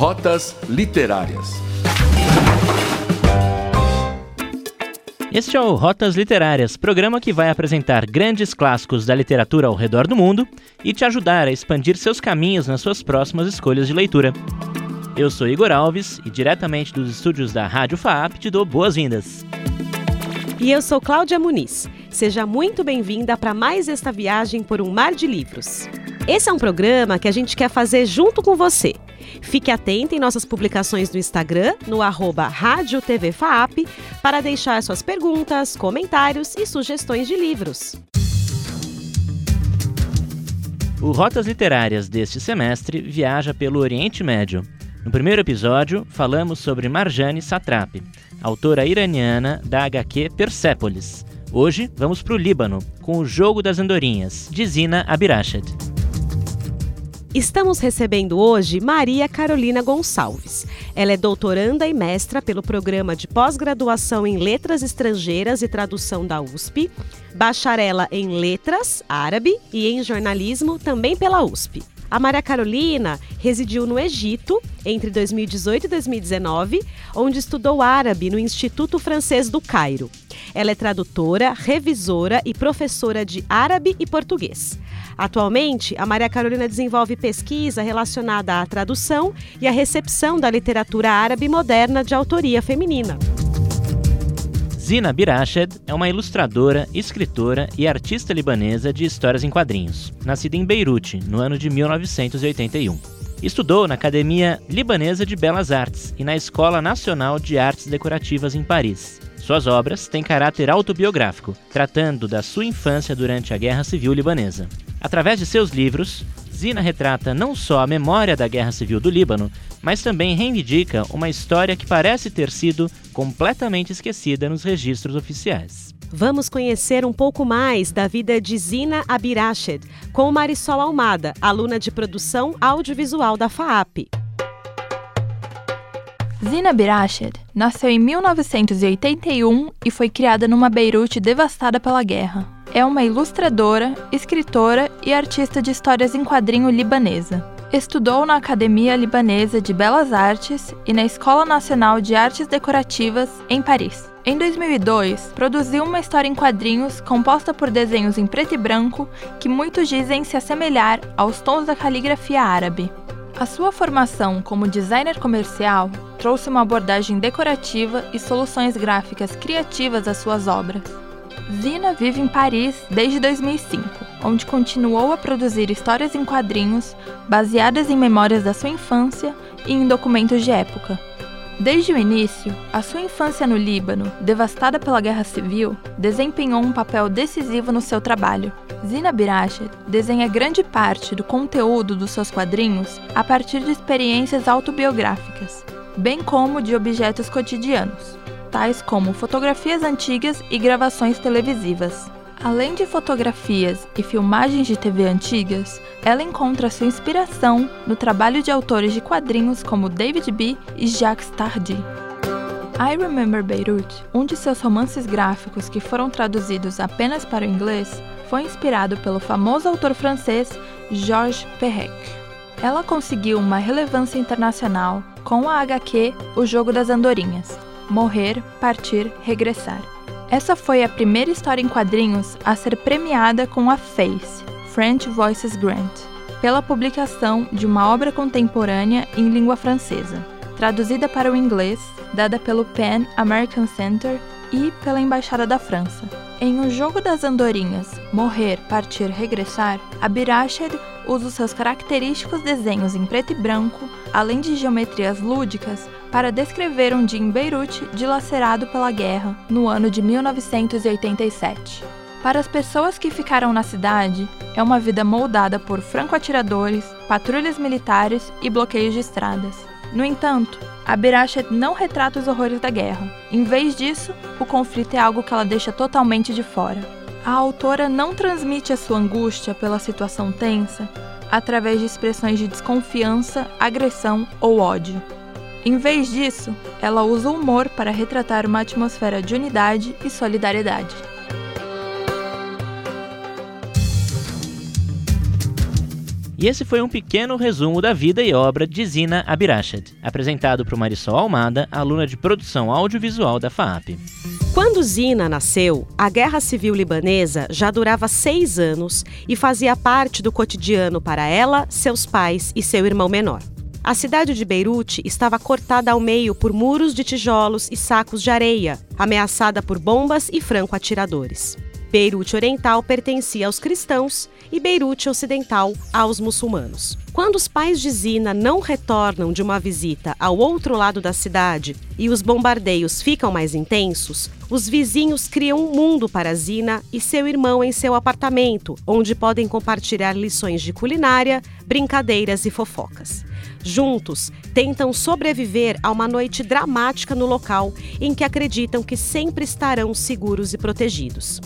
Rotas Literárias. Este é o Rotas Literárias, programa que vai apresentar grandes clássicos da literatura ao redor do mundo e te ajudar a expandir seus caminhos nas suas próximas escolhas de leitura. Eu sou Igor Alves e diretamente dos estúdios da Rádio FAAP te dou boas-vindas. E eu sou Cláudia Muniz. Seja muito bem-vinda para mais esta viagem por um mar de livros. Esse é um programa que a gente quer fazer junto com você. Fique atento em nossas publicações no Instagram, no arroba Rádio TV FAAP, para deixar suas perguntas, comentários e sugestões de livros. O Rotas Literárias deste semestre viaja pelo Oriente Médio. No primeiro episódio, falamos sobre Marjane Satrapi, autora iraniana da HQ Persépolis. Hoje, vamos para o Líbano, com O Jogo das Andorinhas, de Zina Abirached. Estamos recebendo hoje Maria Carolina Gonçalves. Ela é doutoranda e mestra pelo programa de pós-graduação em Letras Estrangeiras e Tradução da USP, bacharela em Letras Árabe e em Jornalismo também pela USP. A Maria Carolina residiu no Egito entre 2018 e 2019, onde estudou árabe no Instituto Francês do Cairo. Ela é tradutora, revisora e professora de árabe e português. Atualmente, a Maria Carolina desenvolve pesquisa relacionada à tradução e à recepção da literatura árabe moderna de autoria feminina. Zina Birached é uma ilustradora, escritora e artista libanesa de histórias em quadrinhos, nascida em Beirute no ano de 1981. Estudou na Academia Libanesa de Belas Artes e na Escola Nacional de Artes Decorativas em Paris. Suas obras têm caráter autobiográfico, tratando da sua infância durante a Guerra Civil Libanesa. Através de seus livros, Zina retrata não só a memória da Guerra Civil do Líbano, mas também reivindica uma história que parece ter sido completamente esquecida nos registros oficiais. Vamos conhecer um pouco mais da vida de Zina Abirached com Marisol Almada, aluna de produção audiovisual da FAAP. Zina Birached nasceu em 1981 e foi criada numa Beirute devastada pela guerra é uma ilustradora, escritora e artista de histórias em quadrinho libanesa. Estudou na Academia Libanesa de Belas Artes e na Escola Nacional de Artes Decorativas, em Paris. Em 2002, produziu uma história em quadrinhos composta por desenhos em preto e branco que muitos dizem se assemelhar aos tons da caligrafia árabe. A sua formação como designer comercial trouxe uma abordagem decorativa e soluções gráficas criativas às suas obras. Zina vive em Paris desde 2005, onde continuou a produzir histórias em quadrinhos baseadas em memórias da sua infância e em documentos de época. Desde o início, a sua infância no Líbano, devastada pela guerra civil, desempenhou um papel decisivo no seu trabalho. Zina Birached desenha grande parte do conteúdo dos seus quadrinhos a partir de experiências autobiográficas, bem como de objetos cotidianos tais como fotografias antigas e gravações televisivas. Além de fotografias e filmagens de TV antigas, ela encontra sua inspiração no trabalho de autores de quadrinhos como David B. e Jacques Tardy. I Remember Beirut, um de seus romances gráficos que foram traduzidos apenas para o inglês, foi inspirado pelo famoso autor francês Georges Perec. Ela conseguiu uma relevância internacional com a HQ O Jogo das Andorinhas, Morrer, Partir, Regressar. Essa foi a primeira história em quadrinhos a ser premiada com a FACE, French Voices Grant, pela publicação de uma obra contemporânea em língua francesa, traduzida para o inglês, dada pelo PEN American Center e pela Embaixada da França. Em O Jogo das Andorinhas, Morrer, Partir, Regressar, Abirached usa os seus característicos desenhos em preto e branco, além de geometrias lúdicas, para descrever um dia em Beirute dilacerado pela guerra no ano de 1987. Para as pessoas que ficaram na cidade, é uma vida moldada por franco-atiradores, patrulhas militares e bloqueios de estradas. No entanto, a Berachet não retrata os horrores da guerra. Em vez disso, o conflito é algo que ela deixa totalmente de fora. A autora não transmite a sua angústia pela situação tensa através de expressões de desconfiança, agressão ou ódio. Em vez disso, ela usa o humor para retratar uma atmosfera de unidade e solidariedade. E esse foi um pequeno resumo da vida e obra de Zina Abirached, apresentado por Marisol Almada, aluna de produção audiovisual da FAAP. Quando Zina nasceu, a Guerra Civil Libanesa já durava seis anos e fazia parte do cotidiano para ela, seus pais e seu irmão menor. A cidade de Beirute estava cortada ao meio por muros de tijolos e sacos de areia, ameaçada por bombas e franco-atiradores. Beirute Oriental pertencia aos cristãos e Beirute Ocidental aos muçulmanos. Quando os pais de Zina não retornam de uma visita ao outro lado da cidade e os bombardeios ficam mais intensos, os vizinhos criam um mundo para Zina e seu irmão em seu apartamento, onde podem compartilhar lições de culinária, brincadeiras e fofocas. Juntos, tentam sobreviver a uma noite dramática no local em que acreditam que sempre estarão seguros e protegidos.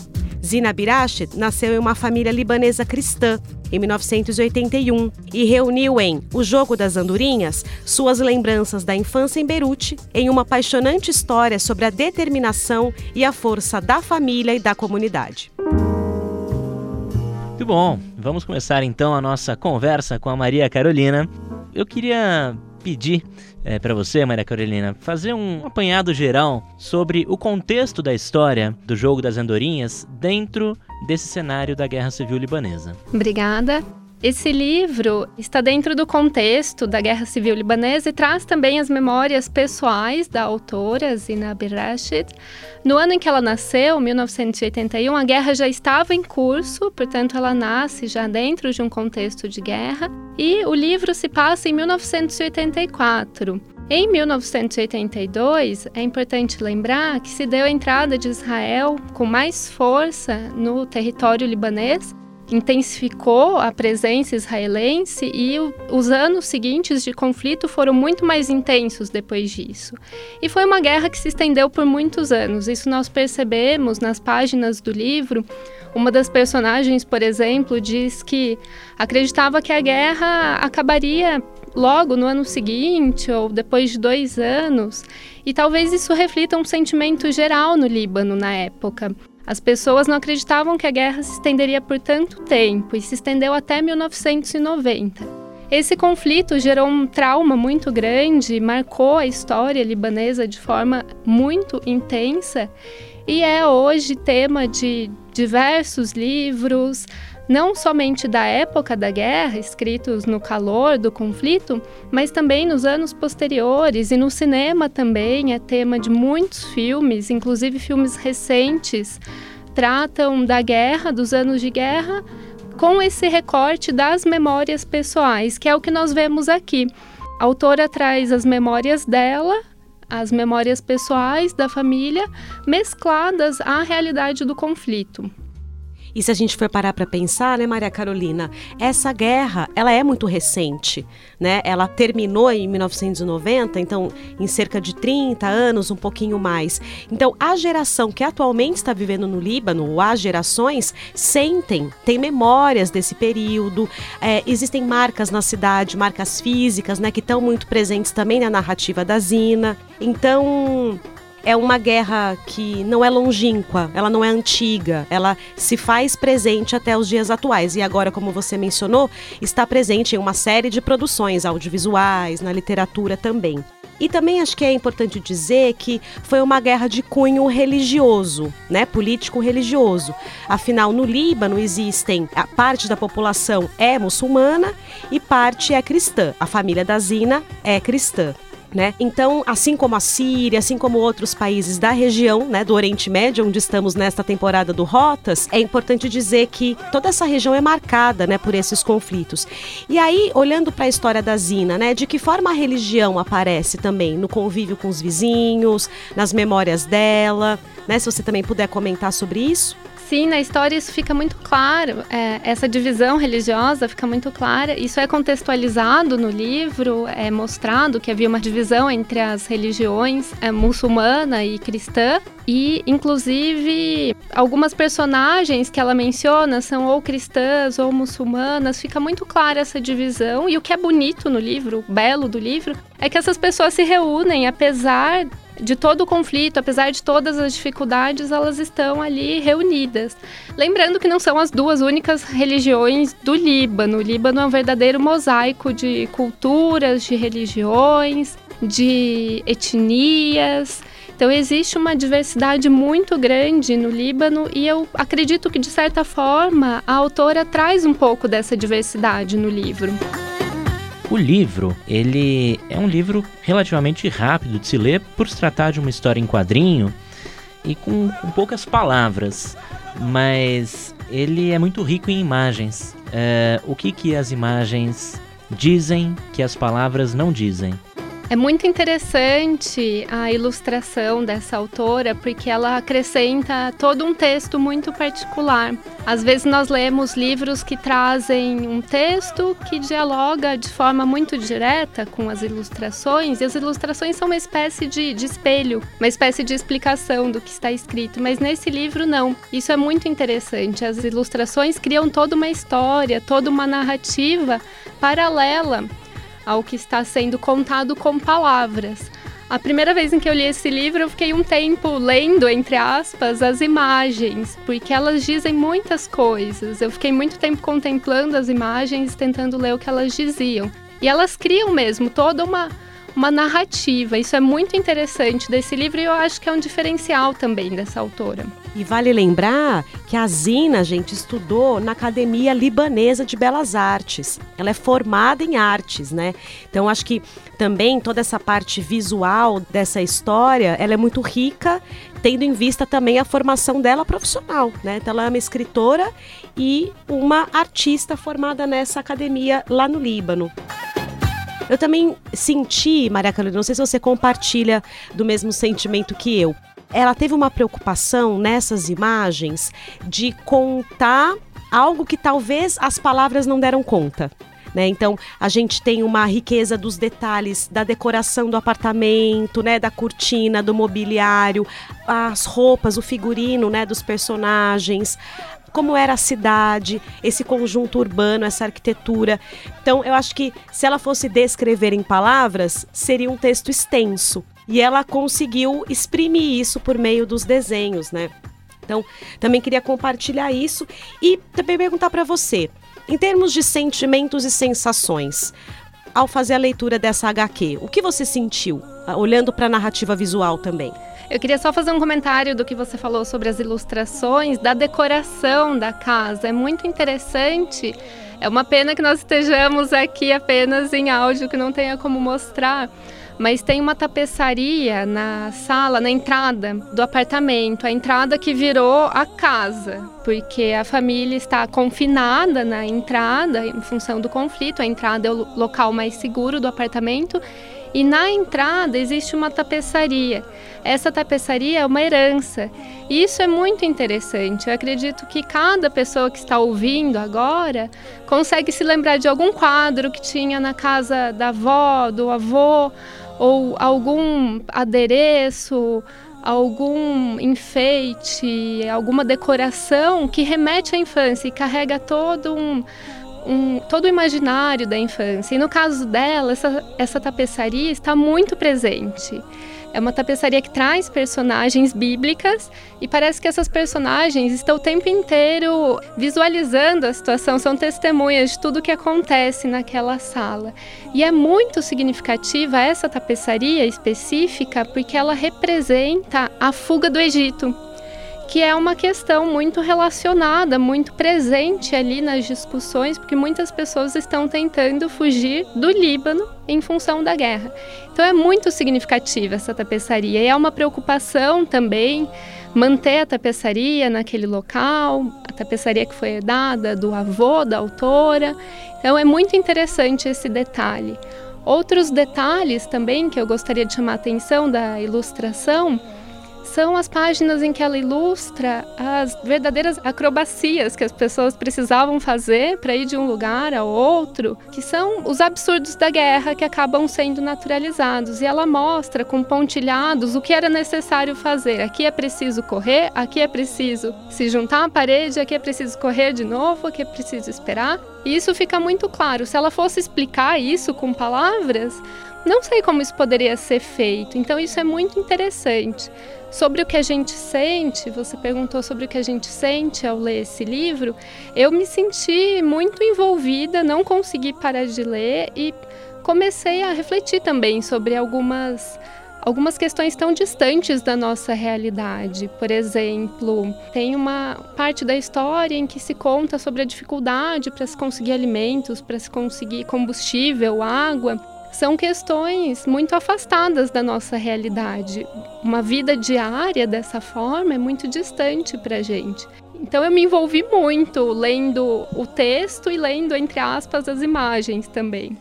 Zina Birachet nasceu em uma família libanesa cristã em 1981 e reuniu em O Jogo das Andorinhas suas lembranças da infância em Beirute em uma apaixonante história sobre a determinação e a força da família e da comunidade. Muito bom, vamos começar então a nossa conversa com a Maria Carolina. Eu queria pedir é, para você, Maria Carolina, fazer um apanhado geral sobre o contexto da história do jogo das andorinhas dentro desse cenário da Guerra Civil Libanesa. Obrigada. Esse livro está dentro do contexto da Guerra Civil Libanesa e traz também as memórias pessoais da autora, Zina Abirrashid. No ano em que ela nasceu, 1981, a guerra já estava em curso, portanto, ela nasce já dentro de um contexto de guerra. E o livro se passa em 1984. Em 1982, é importante lembrar que se deu a entrada de Israel com mais força no território libanês intensificou a presença israelense e o, os anos seguintes de conflito foram muito mais intensos depois disso. E foi uma guerra que se estendeu por muitos anos. Isso nós percebemos nas páginas do livro. Uma das personagens, por exemplo, diz que acreditava que a guerra acabaria logo no ano seguinte ou depois de dois anos. E talvez isso reflita um sentimento geral no Líbano na época. As pessoas não acreditavam que a guerra se estenderia por tanto tempo e se estendeu até 1990. Esse conflito gerou um trauma muito grande, marcou a história libanesa de forma muito intensa e é hoje tema de diversos livros, não somente da época da guerra, escritos no calor do conflito, mas também nos anos posteriores e no cinema também é tema de muitos filmes, inclusive filmes recentes, tratam da guerra, dos anos de guerra, com esse recorte das memórias pessoais, que é o que nós vemos aqui. A autora traz as memórias dela, as memórias pessoais da família, mescladas à realidade do conflito. E se a gente for parar para pensar, né, Maria Carolina, essa guerra, ela é muito recente, né? Ela terminou em 1990, então em cerca de 30 anos, um pouquinho mais. Então, a geração que atualmente está vivendo no Líbano, ou as gerações, sentem, têm memórias desse período. É, existem marcas na cidade, marcas físicas, né, que estão muito presentes também na narrativa da Zina. Então, é uma guerra que não é longínqua, ela não é antiga, ela se faz presente até os dias atuais. E agora, como você mencionou, está presente em uma série de produções audiovisuais, na literatura também. E também acho que é importante dizer que foi uma guerra de cunho religioso, né, político religioso. Afinal, no Líbano existem a parte da população é muçulmana e parte é cristã. A família da Zina é cristã né? Então, assim como a Síria, assim como outros países da região, né, do Oriente Médio, onde estamos nesta temporada do Rotas, é importante dizer que toda essa região é marcada, né, por esses conflitos. E aí, olhando para a história da Zina, né, de que forma a religião aparece também no convívio com os vizinhos, nas memórias dela, né? Se você também puder comentar sobre isso. Sim, na história isso fica muito claro, é, essa divisão religiosa fica muito clara. Isso é contextualizado no livro, é mostrado que havia uma divisão entre as religiões é, muçulmana e cristã. E, inclusive, algumas personagens que ela menciona são ou cristãs ou muçulmanas, fica muito clara essa divisão. E o que é bonito no livro, belo do livro, é que essas pessoas se reúnem, apesar de todo o conflito, apesar de todas as dificuldades, elas estão ali reunidas. Lembrando que não são as duas únicas religiões do Líbano. O Líbano é um verdadeiro mosaico de culturas, de religiões, de etnias. Então existe uma diversidade muito grande no Líbano e eu acredito que de certa forma a autora traz um pouco dessa diversidade no livro. O livro, ele é um livro relativamente rápido de se ler por se tratar de uma história em quadrinho e com, com poucas palavras, mas ele é muito rico em imagens. É, o que, que as imagens dizem que as palavras não dizem? É muito interessante a ilustração dessa autora porque ela acrescenta todo um texto muito particular. Às vezes nós lemos livros que trazem um texto que dialoga de forma muito direta com as ilustrações, e as ilustrações são uma espécie de, de espelho, uma espécie de explicação do que está escrito, mas nesse livro não. Isso é muito interessante. As ilustrações criam toda uma história, toda uma narrativa paralela ao que está sendo contado com palavras. A primeira vez em que eu li esse livro, eu fiquei um tempo lendo, entre aspas, as imagens, porque elas dizem muitas coisas. Eu fiquei muito tempo contemplando as imagens, tentando ler o que elas diziam. E elas criam mesmo toda uma uma narrativa. Isso é muito interessante desse livro e eu acho que é um diferencial também dessa autora. E vale lembrar que a Zina, gente, estudou na Academia Libanesa de Belas Artes. Ela é formada em artes, né? Então acho que também toda essa parte visual dessa história, ela é muito rica, tendo em vista também a formação dela profissional, né? Então ela é uma escritora e uma artista formada nessa academia lá no Líbano. Eu também senti, Maria Carolina, não sei se você compartilha do mesmo sentimento que eu. Ela teve uma preocupação nessas imagens de contar algo que talvez as palavras não deram conta. Né? Então, a gente tem uma riqueza dos detalhes da decoração do apartamento, né, da cortina, do mobiliário, as roupas, o figurino, né, dos personagens, como era a cidade, esse conjunto urbano, essa arquitetura. Então, eu acho que se ela fosse descrever em palavras, seria um texto extenso. E ela conseguiu exprimir isso por meio dos desenhos, né? Então, também queria compartilhar isso e também perguntar para você, em termos de sentimentos e sensações, ao fazer a leitura dessa HQ, o que você sentiu, olhando para a narrativa visual também? Eu queria só fazer um comentário do que você falou sobre as ilustrações, da decoração da casa. É muito interessante. É uma pena que nós estejamos aqui apenas em áudio, que não tenha como mostrar. Mas tem uma tapeçaria na sala, na entrada do apartamento, a entrada que virou a casa, porque a família está confinada na entrada em função do conflito. A entrada é o local mais seguro do apartamento e na entrada existe uma tapeçaria. Essa tapeçaria é uma herança. E isso é muito interessante. Eu acredito que cada pessoa que está ouvindo agora consegue se lembrar de algum quadro que tinha na casa da avó, do avô, ou algum adereço, algum enfeite, alguma decoração que remete à infância e carrega todo um um, todo o imaginário da infância. E no caso dela, essa, essa tapeçaria está muito presente. É uma tapeçaria que traz personagens bíblicas e parece que essas personagens estão o tempo inteiro visualizando a situação, são testemunhas de tudo que acontece naquela sala. E é muito significativa essa tapeçaria específica porque ela representa a fuga do Egito que é uma questão muito relacionada, muito presente ali nas discussões, porque muitas pessoas estão tentando fugir do Líbano em função da guerra. Então é muito significativa essa tapeçaria e é uma preocupação também manter a tapeçaria naquele local, a tapeçaria que foi herdada do avô da autora. Então é muito interessante esse detalhe. Outros detalhes também que eu gostaria de chamar a atenção da ilustração são as páginas em que ela ilustra as verdadeiras acrobacias que as pessoas precisavam fazer para ir de um lugar a outro, que são os absurdos da guerra que acabam sendo naturalizados. E ela mostra com pontilhados o que era necessário fazer. Aqui é preciso correr, aqui é preciso se juntar à parede, aqui é preciso correr de novo, aqui é preciso esperar. E isso fica muito claro. Se ela fosse explicar isso com palavras, não sei como isso poderia ser feito. Então, isso é muito interessante. Sobre o que a gente sente, você perguntou sobre o que a gente sente ao ler esse livro. Eu me senti muito envolvida, não consegui parar de ler e comecei a refletir também sobre algumas algumas questões tão distantes da nossa realidade. Por exemplo, tem uma parte da história em que se conta sobre a dificuldade para se conseguir alimentos, para se conseguir combustível, água. São questões muito afastadas da nossa realidade. Uma vida diária dessa forma é muito distante para gente. Então eu me envolvi muito lendo o texto e lendo, entre aspas, as imagens também.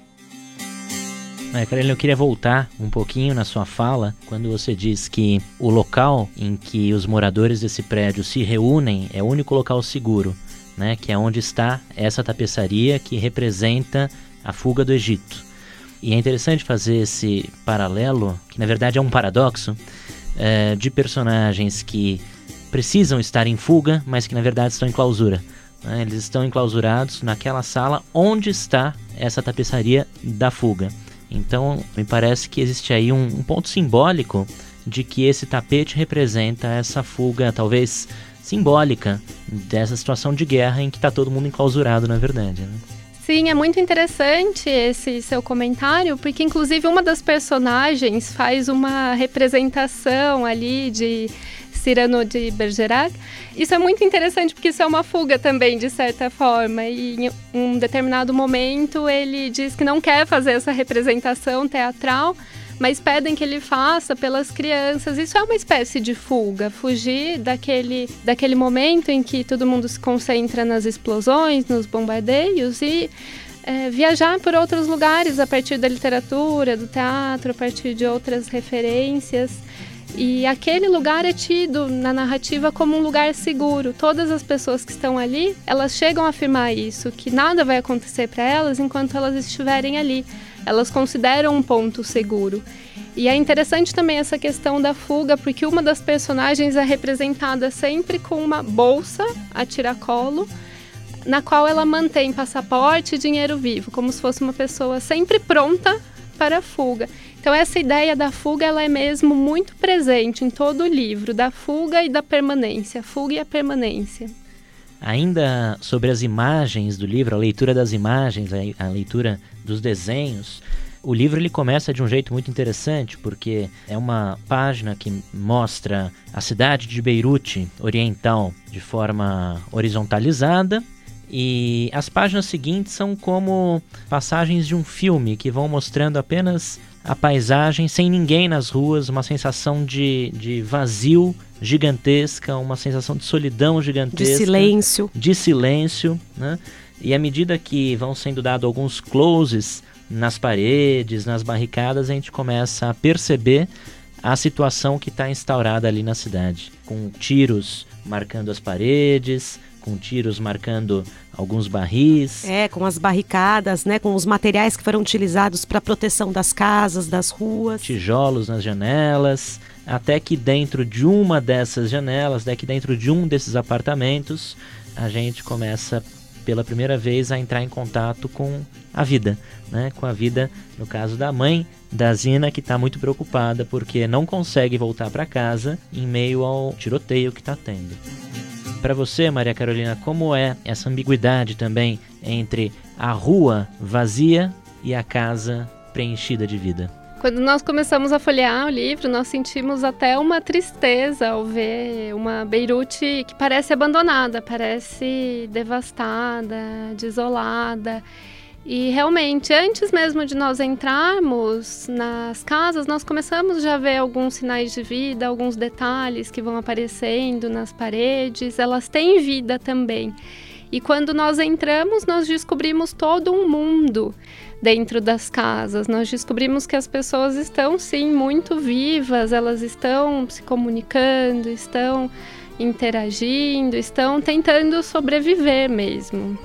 É, Carolina, eu queria voltar um pouquinho na sua fala quando você diz que o local em que os moradores desse prédio se reúnem é o único local seguro, né? Que é onde está essa tapeçaria que representa a fuga do Egito. E é interessante fazer esse paralelo, que na verdade é um paradoxo, é, de personagens que precisam estar em fuga, mas que na verdade estão em clausura. Né? Eles estão enclausurados naquela sala onde está essa tapeçaria da fuga. Então, me parece que existe aí um, um ponto simbólico de que esse tapete representa essa fuga, talvez simbólica, dessa situação de guerra em que está todo mundo enclausurado, na verdade. Né? Sim, é muito interessante esse seu comentário, porque inclusive uma das personagens faz uma representação ali de Cyrano de Bergerac. Isso é muito interessante porque isso é uma fuga também, de certa forma. E em um determinado momento ele diz que não quer fazer essa representação teatral, mas pedem que ele faça pelas crianças. Isso é uma espécie de fuga, fugir daquele, daquele momento em que todo mundo se concentra nas explosões, nos bombardeios e é, viajar por outros lugares a partir da literatura, do teatro, a partir de outras referências. E aquele lugar é tido na narrativa como um lugar seguro. Todas as pessoas que estão ali, elas chegam a afirmar isso, que nada vai acontecer para elas enquanto elas estiverem ali. Elas consideram um ponto seguro. E é interessante também essa questão da fuga, porque uma das personagens é representada sempre com uma bolsa a tiracolo, na qual ela mantém passaporte e dinheiro vivo, como se fosse uma pessoa sempre pronta para a fuga. Então essa ideia da fuga ela é mesmo muito presente em todo o livro, da fuga e da permanência, fuga e a permanência. Ainda sobre as imagens do livro, a leitura das imagens, a leitura dos desenhos, o livro ele começa de um jeito muito interessante, porque é uma página que mostra a cidade de Beirute Oriental de forma horizontalizada, e as páginas seguintes são como passagens de um filme que vão mostrando apenas a paisagem sem ninguém nas ruas, uma sensação de, de vazio gigantesca, uma sensação de solidão gigantesca. De silêncio. De silêncio, né? E à medida que vão sendo dados alguns closes nas paredes, nas barricadas, a gente começa a perceber a situação que está instaurada ali na cidade, com tiros marcando as paredes, com tiros marcando alguns barris. É, com as barricadas, né, com os materiais que foram utilizados para proteção das casas, das ruas. Tijolos nas janelas, até que dentro de uma dessas janelas, até que dentro de um desses apartamentos, a gente começa pela primeira vez a entrar em contato com a vida, né? Com a vida, no caso da mãe da Zina, que está muito preocupada porque não consegue voltar para casa em meio ao tiroteio que está tendo. Para você, Maria Carolina, como é essa ambiguidade também entre a rua vazia e a casa preenchida de vida? Quando nós começamos a folhear o livro, nós sentimos até uma tristeza ao ver uma Beirute que parece abandonada, parece devastada, desolada. E realmente, antes mesmo de nós entrarmos nas casas, nós começamos já a ver alguns sinais de vida, alguns detalhes que vão aparecendo nas paredes, elas têm vida também. E quando nós entramos, nós descobrimos todo um mundo dentro das casas. Nós descobrimos que as pessoas estão sim muito vivas, elas estão se comunicando, estão interagindo, estão tentando sobreviver mesmo.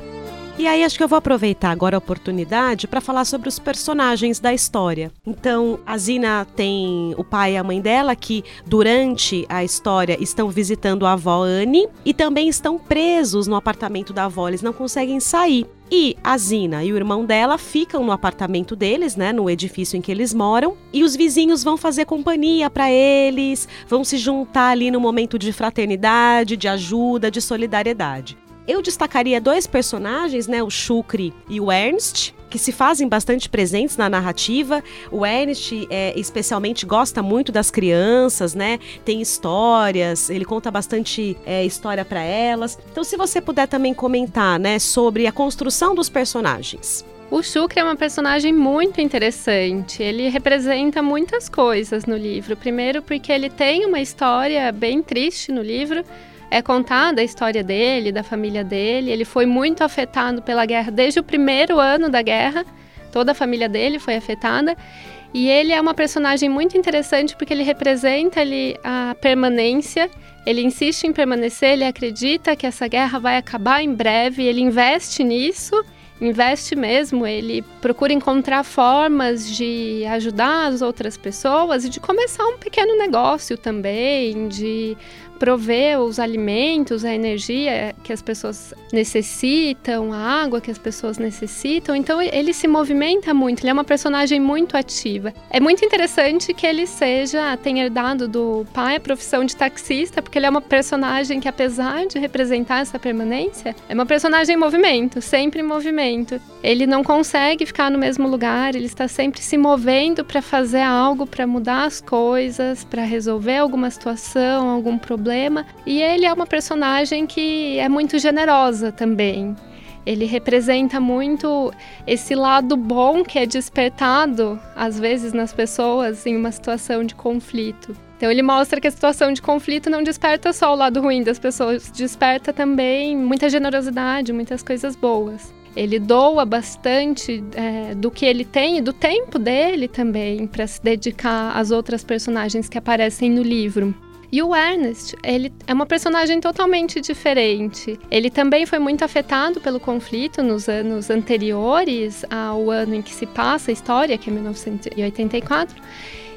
E aí acho que eu vou aproveitar agora a oportunidade para falar sobre os personagens da história. Então, a Zina tem o pai e a mãe dela que durante a história estão visitando a avó Anne e também estão presos no apartamento da avó, eles não conseguem sair. E a Zina e o irmão dela ficam no apartamento deles, né, no edifício em que eles moram, e os vizinhos vão fazer companhia para eles, vão se juntar ali no momento de fraternidade, de ajuda, de solidariedade. Eu destacaria dois personagens, né, o Shukri e o Ernst, que se fazem bastante presentes na narrativa. O Ernest é, especialmente gosta muito das crianças, né? Tem histórias, ele conta bastante é, história para elas. Então, se você puder também comentar, né, sobre a construção dos personagens. O Shukri é uma personagem muito interessante. Ele representa muitas coisas no livro. Primeiro, porque ele tem uma história bem triste no livro, é contada a história dele, da família dele. Ele foi muito afetado pela guerra desde o primeiro ano da guerra. Toda a família dele foi afetada. E ele é uma personagem muito interessante porque ele representa ali a permanência. Ele insiste em permanecer, ele acredita que essa guerra vai acabar em breve, ele investe nisso investe mesmo, ele procura encontrar formas de ajudar as outras pessoas e de começar um pequeno negócio também, de prover os alimentos, a energia que as pessoas necessitam, a água que as pessoas necessitam. Então ele se movimenta muito, ele é uma personagem muito ativa. É muito interessante que ele seja, tenha herdado do pai a profissão de taxista, porque ele é uma personagem que, apesar de representar essa permanência, é uma personagem em movimento, sempre em movimento. Ele não consegue ficar no mesmo lugar, ele está sempre se movendo para fazer algo, para mudar as coisas, para resolver alguma situação, algum problema problema. E ele é uma personagem que é muito generosa também. Ele representa muito esse lado bom que é despertado, às vezes, nas pessoas em uma situação de conflito. Então, ele mostra que a situação de conflito não desperta só o lado ruim das pessoas, desperta também muita generosidade, muitas coisas boas. Ele doa bastante é, do que ele tem e do tempo dele também para se dedicar às outras personagens que aparecem no livro. E o Ernest, ele é uma personagem totalmente diferente. Ele também foi muito afetado pelo conflito nos anos anteriores ao ano em que se passa a história, que é 1984.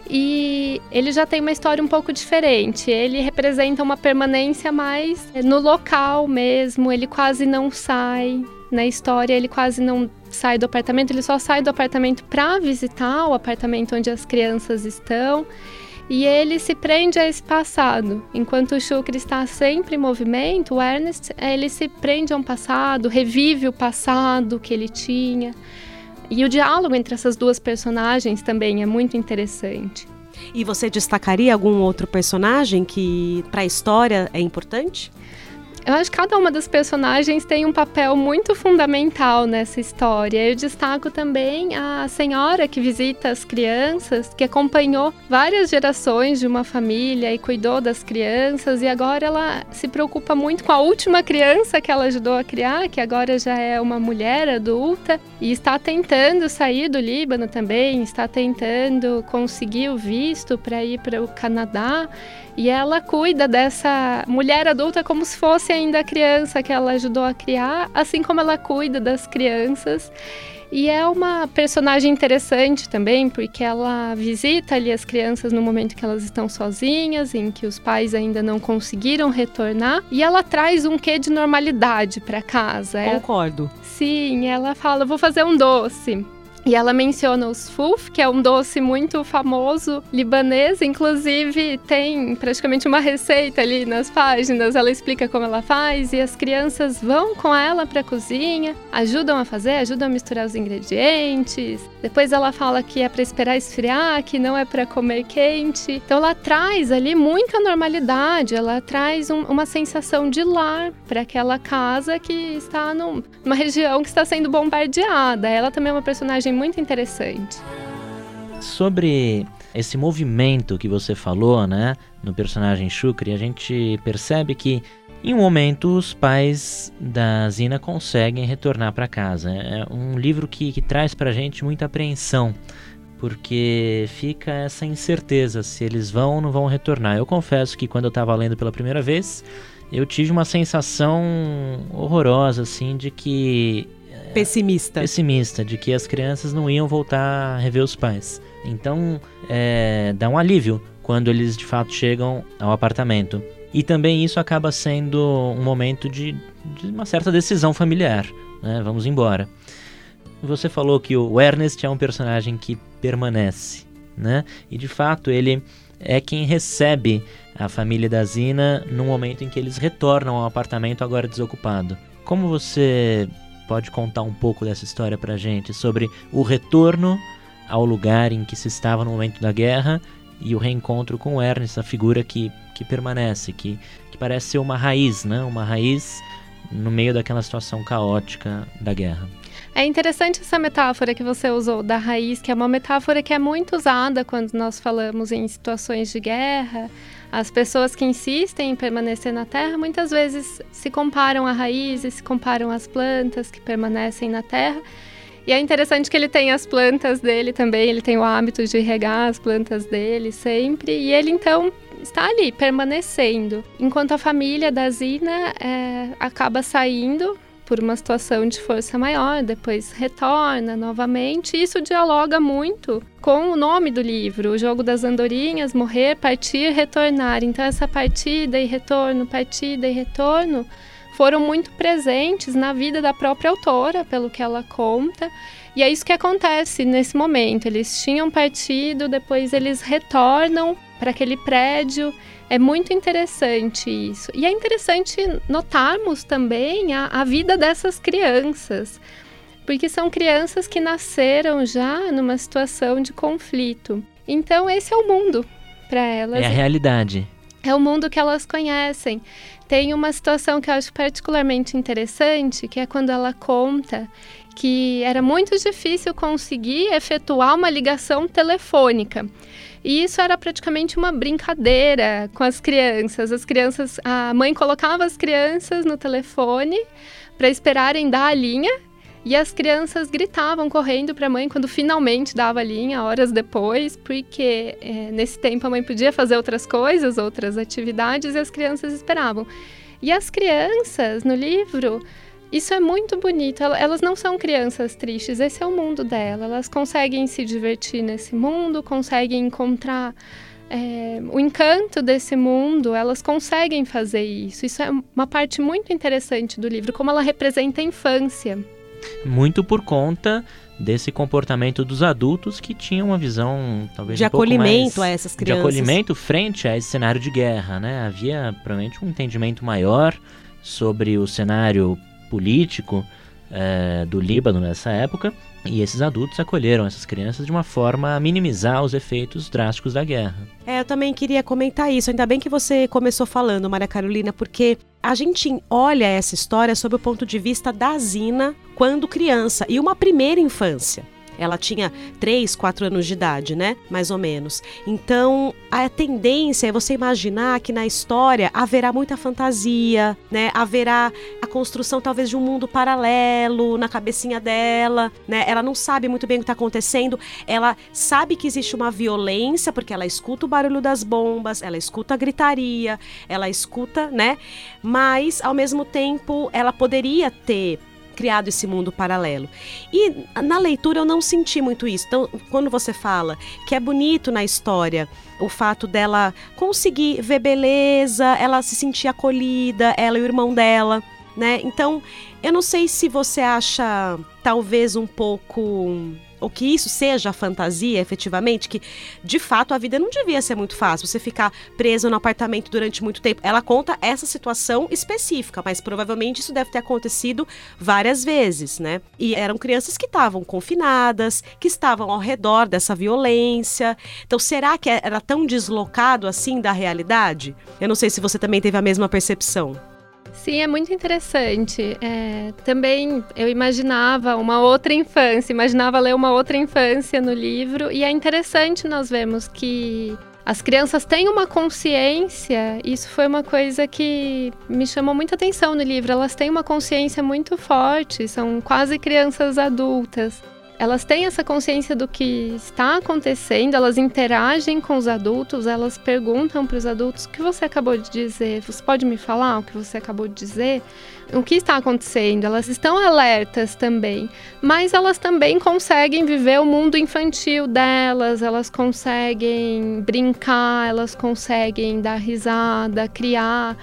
E ele já tem uma história um pouco diferente. Ele representa uma permanência mais no local mesmo, ele quase não sai. Na história, ele quase não sai do apartamento, ele só sai do apartamento para visitar o apartamento onde as crianças estão e ele se prende a esse passado. Enquanto o Shukri está sempre em movimento, o Ernest ele se prende a um passado, revive o passado que ele tinha. E o diálogo entre essas duas personagens também é muito interessante. E você destacaria algum outro personagem que para a história é importante? Eu acho que cada uma das personagens tem um papel muito fundamental nessa história. Eu destaco também a senhora que visita as crianças, que acompanhou várias gerações de uma família e cuidou das crianças, e agora ela se preocupa muito com a última criança que ela ajudou a criar, que agora já é uma mulher adulta, e está tentando sair do Líbano também, está tentando conseguir o visto para ir para o Canadá. E ela cuida dessa mulher adulta como se fosse ainda a criança que ela ajudou a criar, assim como ela cuida das crianças. E é uma personagem interessante também, porque ela visita ali as crianças no momento que elas estão sozinhas, em que os pais ainda não conseguiram retornar, e ela traz um quê de normalidade para casa. Concordo. sim, ela fala: "Vou fazer um doce". E ela menciona os fuf, que é um doce muito famoso libanês, inclusive tem praticamente uma receita ali nas páginas. Ela explica como ela faz e as crianças vão com ela para a cozinha, ajudam a fazer, ajudam a misturar os ingredientes. Depois ela fala que é para esperar esfriar, que não é para comer quente. Então ela traz ali muita normalidade, ela traz um, uma sensação de lar para aquela casa que está num, numa região que está sendo bombardeada. Ela também é uma personagem muito interessante. Sobre esse movimento que você falou, né, no personagem Shukri, a gente percebe que em um momento os pais da Zina conseguem retornar para casa. É um livro que, que traz para a gente muita apreensão, porque fica essa incerteza se eles vão ou não vão retornar. Eu confesso que quando eu estava lendo pela primeira vez, eu tive uma sensação horrorosa, assim, de que pessimista. Pessimista, de que as crianças não iam voltar a rever os pais. Então, é, dá um alívio quando eles de fato chegam ao apartamento. E também isso acaba sendo um momento de, de uma certa decisão familiar. Né? Vamos embora. Você falou que o Ernest é um personagem que permanece, né? E de fato ele é quem recebe a família da Zina no momento em que eles retornam ao apartamento agora desocupado. Como você pode contar um pouco dessa história pra gente sobre o retorno ao lugar em que se estava no momento da guerra e o reencontro com Ernest, a figura que, que permanece, que, que parece ser uma raiz, né? Uma raiz no meio daquela situação caótica da guerra. É interessante essa metáfora que você usou da raiz, que é uma metáfora que é muito usada quando nós falamos em situações de guerra. As pessoas que insistem em permanecer na terra muitas vezes se comparam à raiz, se comparam às plantas que permanecem na terra. E é interessante que ele tem as plantas dele também, ele tem o hábito de regar as plantas dele sempre, e ele então está ali, permanecendo. Enquanto a família da Zina é, acaba saindo por uma situação de força maior, depois retorna novamente. Isso dialoga muito com o nome do livro, O Jogo das Andorinhas, Morrer, Partir, Retornar. Então, essa partida e retorno, partida e retorno foram muito presentes na vida da própria autora, pelo que ela conta. E é isso que acontece nesse momento. Eles tinham partido, depois eles retornam para aquele prédio é muito interessante isso. E é interessante notarmos também a, a vida dessas crianças, porque são crianças que nasceram já numa situação de conflito. Então, esse é o mundo para elas. É a realidade. É o mundo que elas conhecem. Tem uma situação que eu acho particularmente interessante, que é quando ela conta que era muito difícil conseguir efetuar uma ligação telefônica. E isso era praticamente uma brincadeira com as crianças. As crianças, a mãe colocava as crianças no telefone para esperarem dar a linha e as crianças gritavam correndo para a mãe quando finalmente dava a linha, horas depois, porque é, nesse tempo a mãe podia fazer outras coisas, outras atividades, e as crianças esperavam. E as crianças, no livro, isso é muito bonito. Elas não são crianças tristes, esse é o mundo dela. Elas conseguem se divertir nesse mundo, conseguem encontrar é, o encanto desse mundo, elas conseguem fazer isso. Isso é uma parte muito interessante do livro, como ela representa a infância. Muito por conta desse comportamento dos adultos que tinham uma visão talvez de um acolhimento mais, a essas crianças. De acolhimento frente a esse cenário de guerra, né? Havia provavelmente um entendimento maior sobre o cenário político é, do Líbano nessa época, e esses adultos acolheram essas crianças de uma forma a minimizar os efeitos drásticos da guerra. É, eu também queria comentar isso. Ainda bem que você começou falando, Maria Carolina, porque a gente olha essa história sob o ponto de vista da Zina quando criança e uma primeira infância. Ela tinha 3, 4 anos de idade, né? Mais ou menos. Então, a tendência é você imaginar que na história haverá muita fantasia, né? Haverá a construção talvez de um mundo paralelo na cabecinha dela, né? Ela não sabe muito bem o que está acontecendo. Ela sabe que existe uma violência porque ela escuta o barulho das bombas, ela escuta a gritaria, ela escuta, né? Mas ao mesmo tempo, ela poderia ter criado esse mundo paralelo. E na leitura eu não senti muito isso. Então, quando você fala que é bonito na história o fato dela conseguir ver beleza, ela se sentir acolhida, ela e o irmão dela, né? Então, eu não sei se você acha talvez um pouco ou que isso seja fantasia efetivamente, que de fato a vida não devia ser muito fácil. Você ficar preso no apartamento durante muito tempo. Ela conta essa situação específica, mas provavelmente isso deve ter acontecido várias vezes, né? E eram crianças que estavam confinadas, que estavam ao redor dessa violência. Então, será que era tão deslocado assim da realidade? Eu não sei se você também teve a mesma percepção. Sim, é muito interessante. É, também eu imaginava uma outra infância, imaginava ler uma outra infância no livro, e é interessante nós vemos que as crianças têm uma consciência, isso foi uma coisa que me chamou muita atenção no livro. Elas têm uma consciência muito forte, são quase crianças adultas. Elas têm essa consciência do que está acontecendo, elas interagem com os adultos, elas perguntam para os adultos o que você acabou de dizer, você pode me falar o que você acabou de dizer? O que está acontecendo? Elas estão alertas também, mas elas também conseguem viver o mundo infantil delas, elas conseguem brincar, elas conseguem dar risada, criar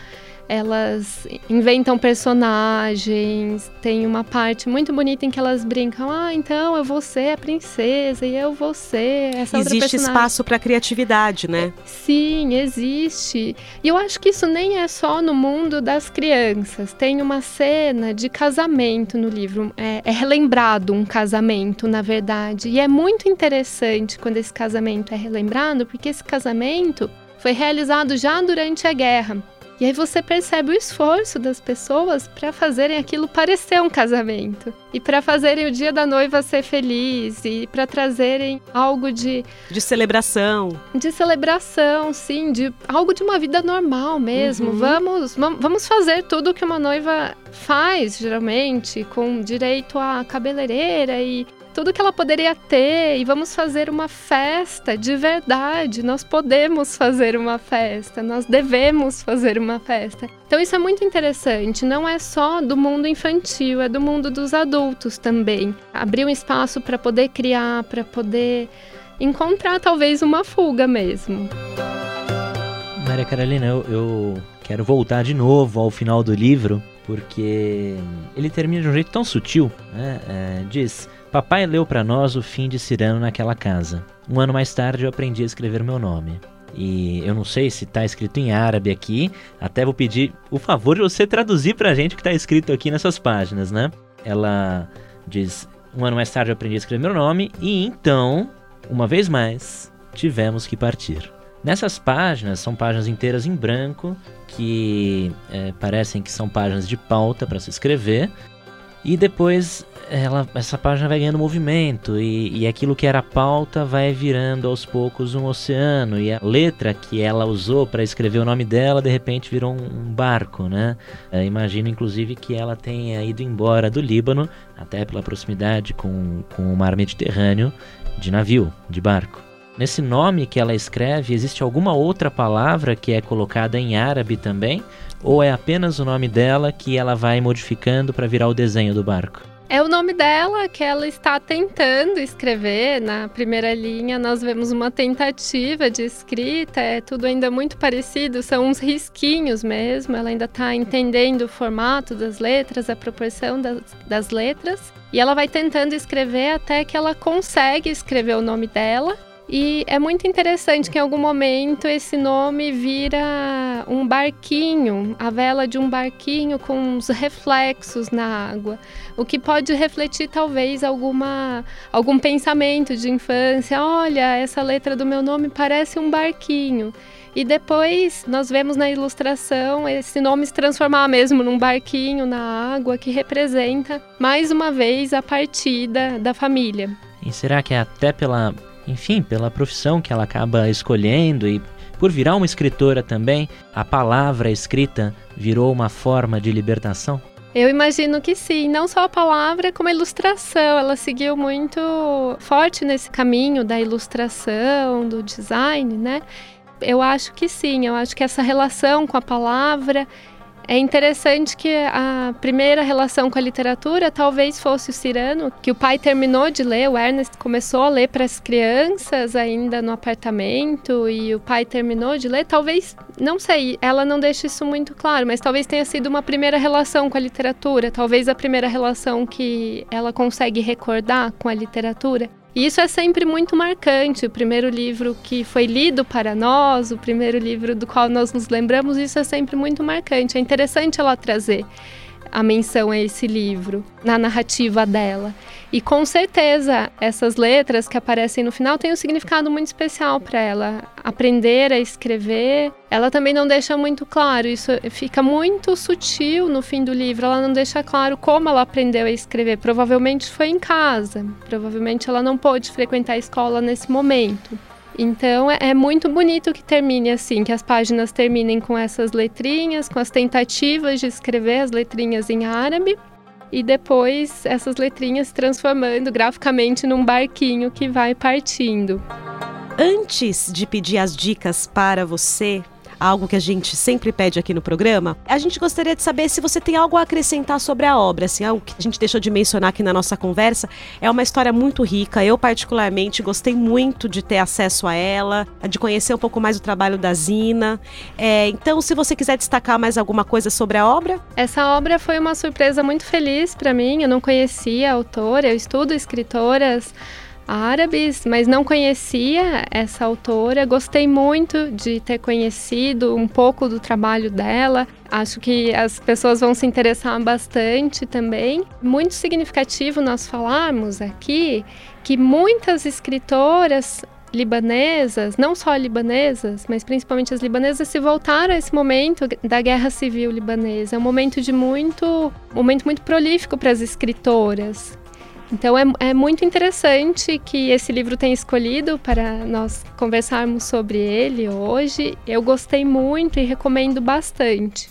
elas inventam personagens. Tem uma parte muito bonita em que elas brincam: ah, então eu vou ser a princesa e eu vou ser essa Existe espaço para criatividade, né? Sim, existe. E eu acho que isso nem é só no mundo das crianças. Tem uma cena de casamento no livro. É, é relembrado um casamento, na verdade. E é muito interessante quando esse casamento é relembrado, porque esse casamento foi realizado já durante a guerra. E aí você percebe o esforço das pessoas para fazerem aquilo parecer um casamento e para fazerem o dia da noiva ser feliz e para trazerem algo de de celebração, de celebração, sim, de algo de uma vida normal mesmo. Uhum. Vamos, vamos fazer tudo que uma noiva faz geralmente, com direito a cabeleireira e tudo que ela poderia ter e vamos fazer uma festa de verdade. Nós podemos fazer uma festa, nós devemos fazer uma festa. Então isso é muito interessante, não é só do mundo infantil, é do mundo dos adultos também. Abrir um espaço para poder criar, para poder encontrar talvez uma fuga mesmo. Maria Carolina, eu, eu quero voltar de novo ao final do livro, porque ele termina de um jeito tão sutil, né? É, diz Papai leu para nós o fim de Cirano naquela casa. Um ano mais tarde eu aprendi a escrever meu nome. E eu não sei se está escrito em árabe aqui, até vou pedir o favor de você traduzir para a gente o que está escrito aqui nessas páginas, né? Ela diz: Um ano mais tarde eu aprendi a escrever meu nome, e então, uma vez mais, tivemos que partir. Nessas páginas, são páginas inteiras em branco, que é, parecem que são páginas de pauta para se escrever, e depois ela, essa página vai ganhando movimento e, e aquilo que era pauta vai virando aos poucos um oceano e a letra que ela usou para escrever o nome dela de repente virou um, barco, né? É, imagino inclusive que ela tenha ido embora do Líbano até pela proximidade com, com o mar Mediterrâneo de navio, de barco. Nesse nome que ela escreve, existe alguma outra palavra que é colocada em árabe também? Ou é apenas o nome dela que ela vai modificando para virar o desenho do barco? É o nome dela que ela está tentando escrever. Na primeira linha, nós vemos uma tentativa de escrita, é tudo ainda muito parecido, são uns risquinhos mesmo. Ela ainda está entendendo o formato das letras, a proporção das, das letras. E ela vai tentando escrever até que ela consegue escrever o nome dela e é muito interessante que em algum momento esse nome vira um barquinho, a vela de um barquinho com uns reflexos na água, o que pode refletir talvez alguma algum pensamento de infância. Olha, essa letra do meu nome parece um barquinho. E depois nós vemos na ilustração esse nome se transformar mesmo num barquinho na água que representa mais uma vez a partida da família. E será que é até pela enfim, pela profissão que ela acaba escolhendo e por virar uma escritora também, a palavra escrita virou uma forma de libertação? Eu imagino que sim, não só a palavra, como a ilustração. Ela seguiu muito forte nesse caminho da ilustração, do design, né? Eu acho que sim, eu acho que essa relação com a palavra é interessante que a primeira relação com a literatura talvez fosse o Cirano, que o pai terminou de ler, o Ernest começou a ler para as crianças ainda no apartamento e o pai terminou de ler. Talvez, não sei, ela não deixa isso muito claro, mas talvez tenha sido uma primeira relação com a literatura, talvez a primeira relação que ela consegue recordar com a literatura. E isso é sempre muito marcante. O primeiro livro que foi lido para nós, o primeiro livro do qual nós nos lembramos, isso é sempre muito marcante. É interessante ela trazer a menção a esse livro na narrativa dela. E com certeza essas letras que aparecem no final têm um significado muito especial para ela. Aprender a escrever, ela também não deixa muito claro, isso fica muito sutil no fim do livro. Ela não deixa claro como ela aprendeu a escrever. Provavelmente foi em casa, provavelmente ela não pôde frequentar a escola nesse momento. Então é, é, muito bonito que termine assim, que as páginas terminem com essas letrinhas, com as tentativas de escrever as letrinhas em árabe. e depois essas letrinhas transformando graficamente num barquinho que vai partindo. Antes de pedir as dicas para você, algo que a gente sempre pede aqui no programa, a gente gostaria de saber se você tem algo a acrescentar sobre a obra, assim, algo que a gente deixou de mencionar aqui na nossa conversa. É uma história muito rica, eu particularmente gostei muito de ter acesso a ela, de conhecer um pouco mais o trabalho da Zina. É, então, se você quiser destacar mais alguma coisa sobre a obra. Essa obra foi uma surpresa muito feliz para mim, eu não conhecia a autora, eu estudo escritoras árabes, mas não conhecia essa autora. Gostei muito de ter conhecido um pouco do trabalho dela. Acho que as pessoas vão se interessar bastante também. Muito significativo nós falarmos aqui que muitas escritoras libanesas, não só libanesas, mas principalmente as libanesas, se voltaram a esse momento da guerra civil libanesa. É um momento de muito, um momento muito prolífico para as escritoras. Então é, é muito interessante que esse livro tenha escolhido para nós conversarmos sobre ele hoje. Eu gostei muito e recomendo bastante.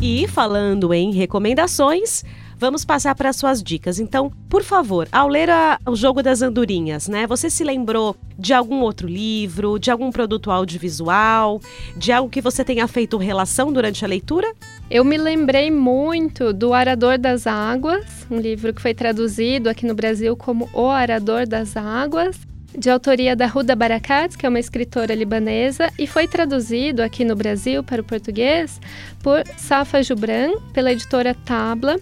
E falando em recomendações, vamos passar para suas dicas. Então, por favor, ao ler a, o Jogo das Andorinhas, né? Você se lembrou de algum outro livro, de algum produto audiovisual, de algo que você tenha feito relação durante a leitura? Eu me lembrei muito do Arador das Águas, um livro que foi traduzido aqui no Brasil como O Arador das Águas, de autoria da Huda Barakat, que é uma escritora libanesa, e foi traduzido aqui no Brasil para o português por Safa Jubran, pela editora Tabla.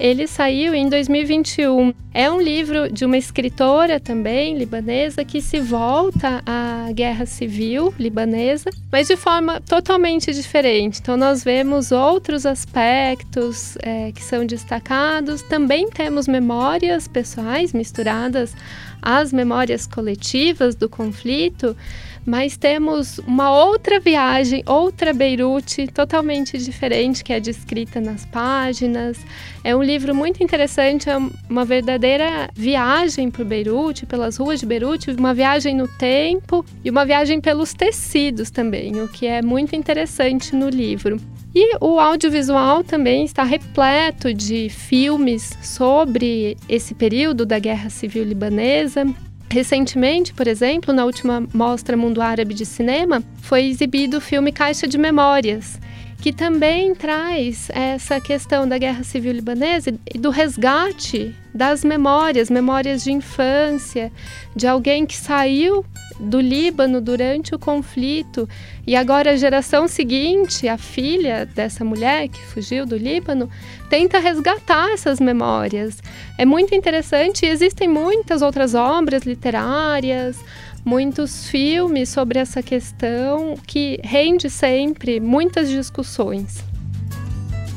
Ele saiu em 2021. É um livro de uma escritora também libanesa que se volta à guerra civil libanesa, mas de forma totalmente diferente. Então, nós vemos outros aspectos é, que são destacados. Também temos memórias pessoais misturadas às memórias coletivas do conflito mas temos uma outra viagem, outra Beirute, totalmente diferente, que é descrita nas páginas. É um livro muito interessante, é uma verdadeira viagem por Beirute, pelas ruas de Beirute, uma viagem no tempo e uma viagem pelos tecidos também, o que é muito interessante no livro. E o audiovisual também está repleto de filmes sobre esse período da Guerra Civil Libanesa. Recentemente, por exemplo, na última Mostra Mundo Árabe de Cinema, foi exibido o filme Caixa de Memórias, que também traz essa questão da guerra civil libanesa e do resgate das memórias, memórias de infância, de alguém que saiu do Líbano durante o conflito e agora a geração seguinte, a filha dessa mulher que fugiu do Líbano, tenta resgatar essas memórias. É muito interessante e existem muitas outras obras literárias, muitos filmes sobre essa questão que rende sempre muitas discussões.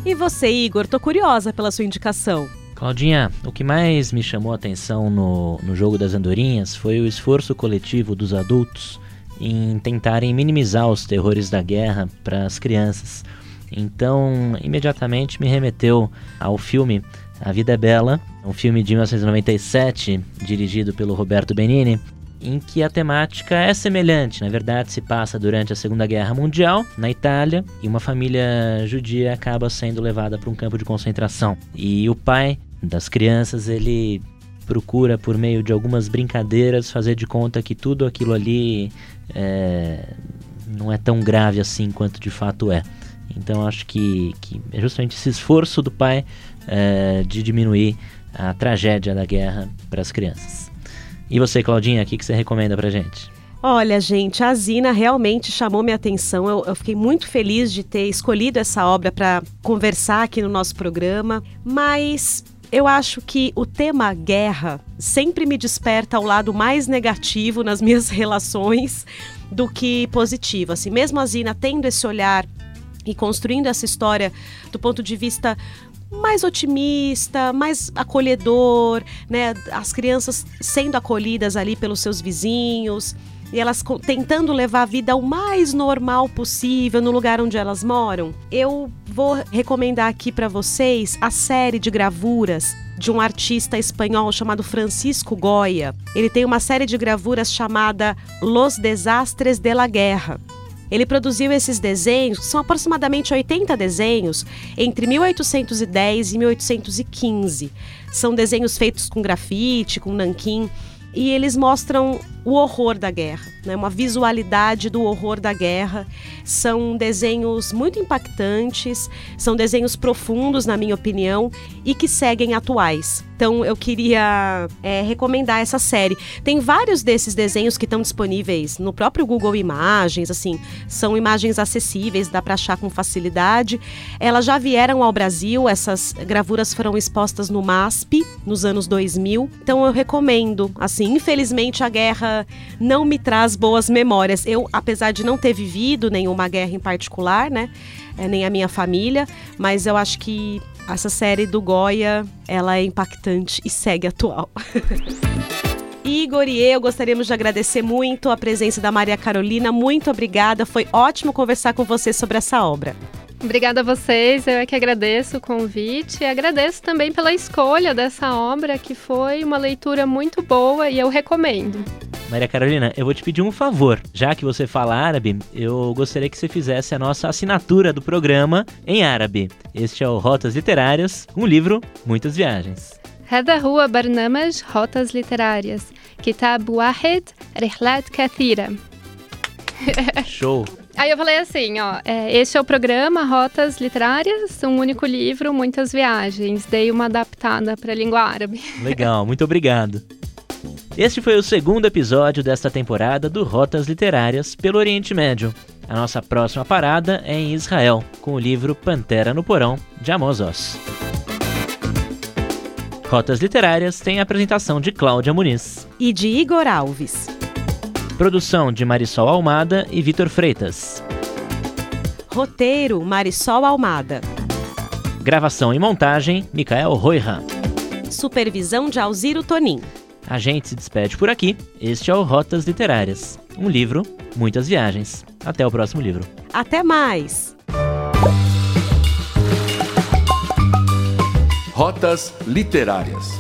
E você, Igor, tô curiosa pela sua indicação. Claudinha, o que mais me chamou a atenção no, no jogo das andorinhas foi o esforço coletivo dos adultos em tentarem minimizar os terrores da guerra para as crianças. Então, imediatamente me remeteu ao filme A Vida é Bela, um filme de 1997, dirigido pelo Roberto Benini, em que a temática é semelhante. Na verdade, se passa durante a Segunda Guerra Mundial, na Itália, e uma família judia acaba sendo levada para um campo de concentração. E o pai das crianças, ele procura, por meio de algumas brincadeiras, fazer de conta que tudo aquilo ali é, não é tão grave assim quanto de fato é. Então acho que, que é justamente esse esforço do pai é, de diminuir a tragédia da guerra para as crianças. E você, Claudinha, o que, que você recomenda pra gente? Olha, gente, a Zina realmente chamou minha atenção. Eu, eu fiquei muito feliz de ter escolhido essa obra para conversar aqui no nosso programa. Mas eu acho que o tema guerra sempre me desperta ao lado mais negativo nas minhas relações do que positivo. Assim, mesmo a Zina tendo esse olhar e construindo essa história do ponto de vista mais otimista, mais acolhedor, né? As crianças sendo acolhidas ali pelos seus vizinhos e elas tentando levar a vida o mais normal possível no lugar onde elas moram. Eu vou recomendar aqui para vocês a série de gravuras de um artista espanhol chamado Francisco Goya. Ele tem uma série de gravuras chamada Los Desastres de la Guerra. Ele produziu esses desenhos, que são aproximadamente 80 desenhos, entre 1810 e 1815. São desenhos feitos com grafite, com nanquim, e eles mostram o horror da guerra, né? uma visualidade do horror da guerra. São desenhos muito impactantes, são desenhos profundos, na minha opinião, e que seguem atuais. Então eu queria é, recomendar essa série. Tem vários desses desenhos que estão disponíveis no próprio Google Imagens, assim, são imagens acessíveis, dá para achar com facilidade. Elas já vieram ao Brasil, essas gravuras foram expostas no MASP nos anos 2000. Então eu recomendo. Assim, infelizmente a guerra não me traz boas memórias. Eu, apesar de não ter vivido nenhuma guerra em particular, né? É, nem a minha família, mas eu acho que essa série do Goya, ela é impactante e segue atual. Igor e eu gostaríamos de agradecer muito a presença da Maria Carolina. Muito obrigada. Foi ótimo conversar com você sobre essa obra. Obrigada a vocês, eu é que agradeço o convite e agradeço também pela escolha dessa obra, que foi uma leitura muito boa e eu recomendo. Maria Carolina, eu vou te pedir um favor. Já que você fala árabe, eu gostaria que você fizesse a nossa assinatura do programa em árabe. Este é o Rotas Literárias, um livro, muitas viagens. هذا هو برنامج روtas literárias. كتاب واحد رحلات كثيرة. Show! Aí eu falei assim, ó, é, este é o programa Rotas Literárias, um único livro, muitas viagens. Dei uma adaptada para a língua árabe. Legal, muito obrigado. Este foi o segundo episódio desta temporada do Rotas Literárias pelo Oriente Médio. A nossa próxima parada é em Israel, com o livro Pantera no Porão, de Amos Oz. Rotas Literárias tem a apresentação de Cláudia Muniz. E de Igor Alves. Produção de Marisol Almada e Vitor Freitas. Roteiro Marisol Almada. Gravação e montagem Micael Roiha. Supervisão de Alziro Tonin. A gente se despede por aqui. Este é o Rotas Literárias. Um livro, muitas viagens. Até o próximo livro. Até mais! Rotas Literárias.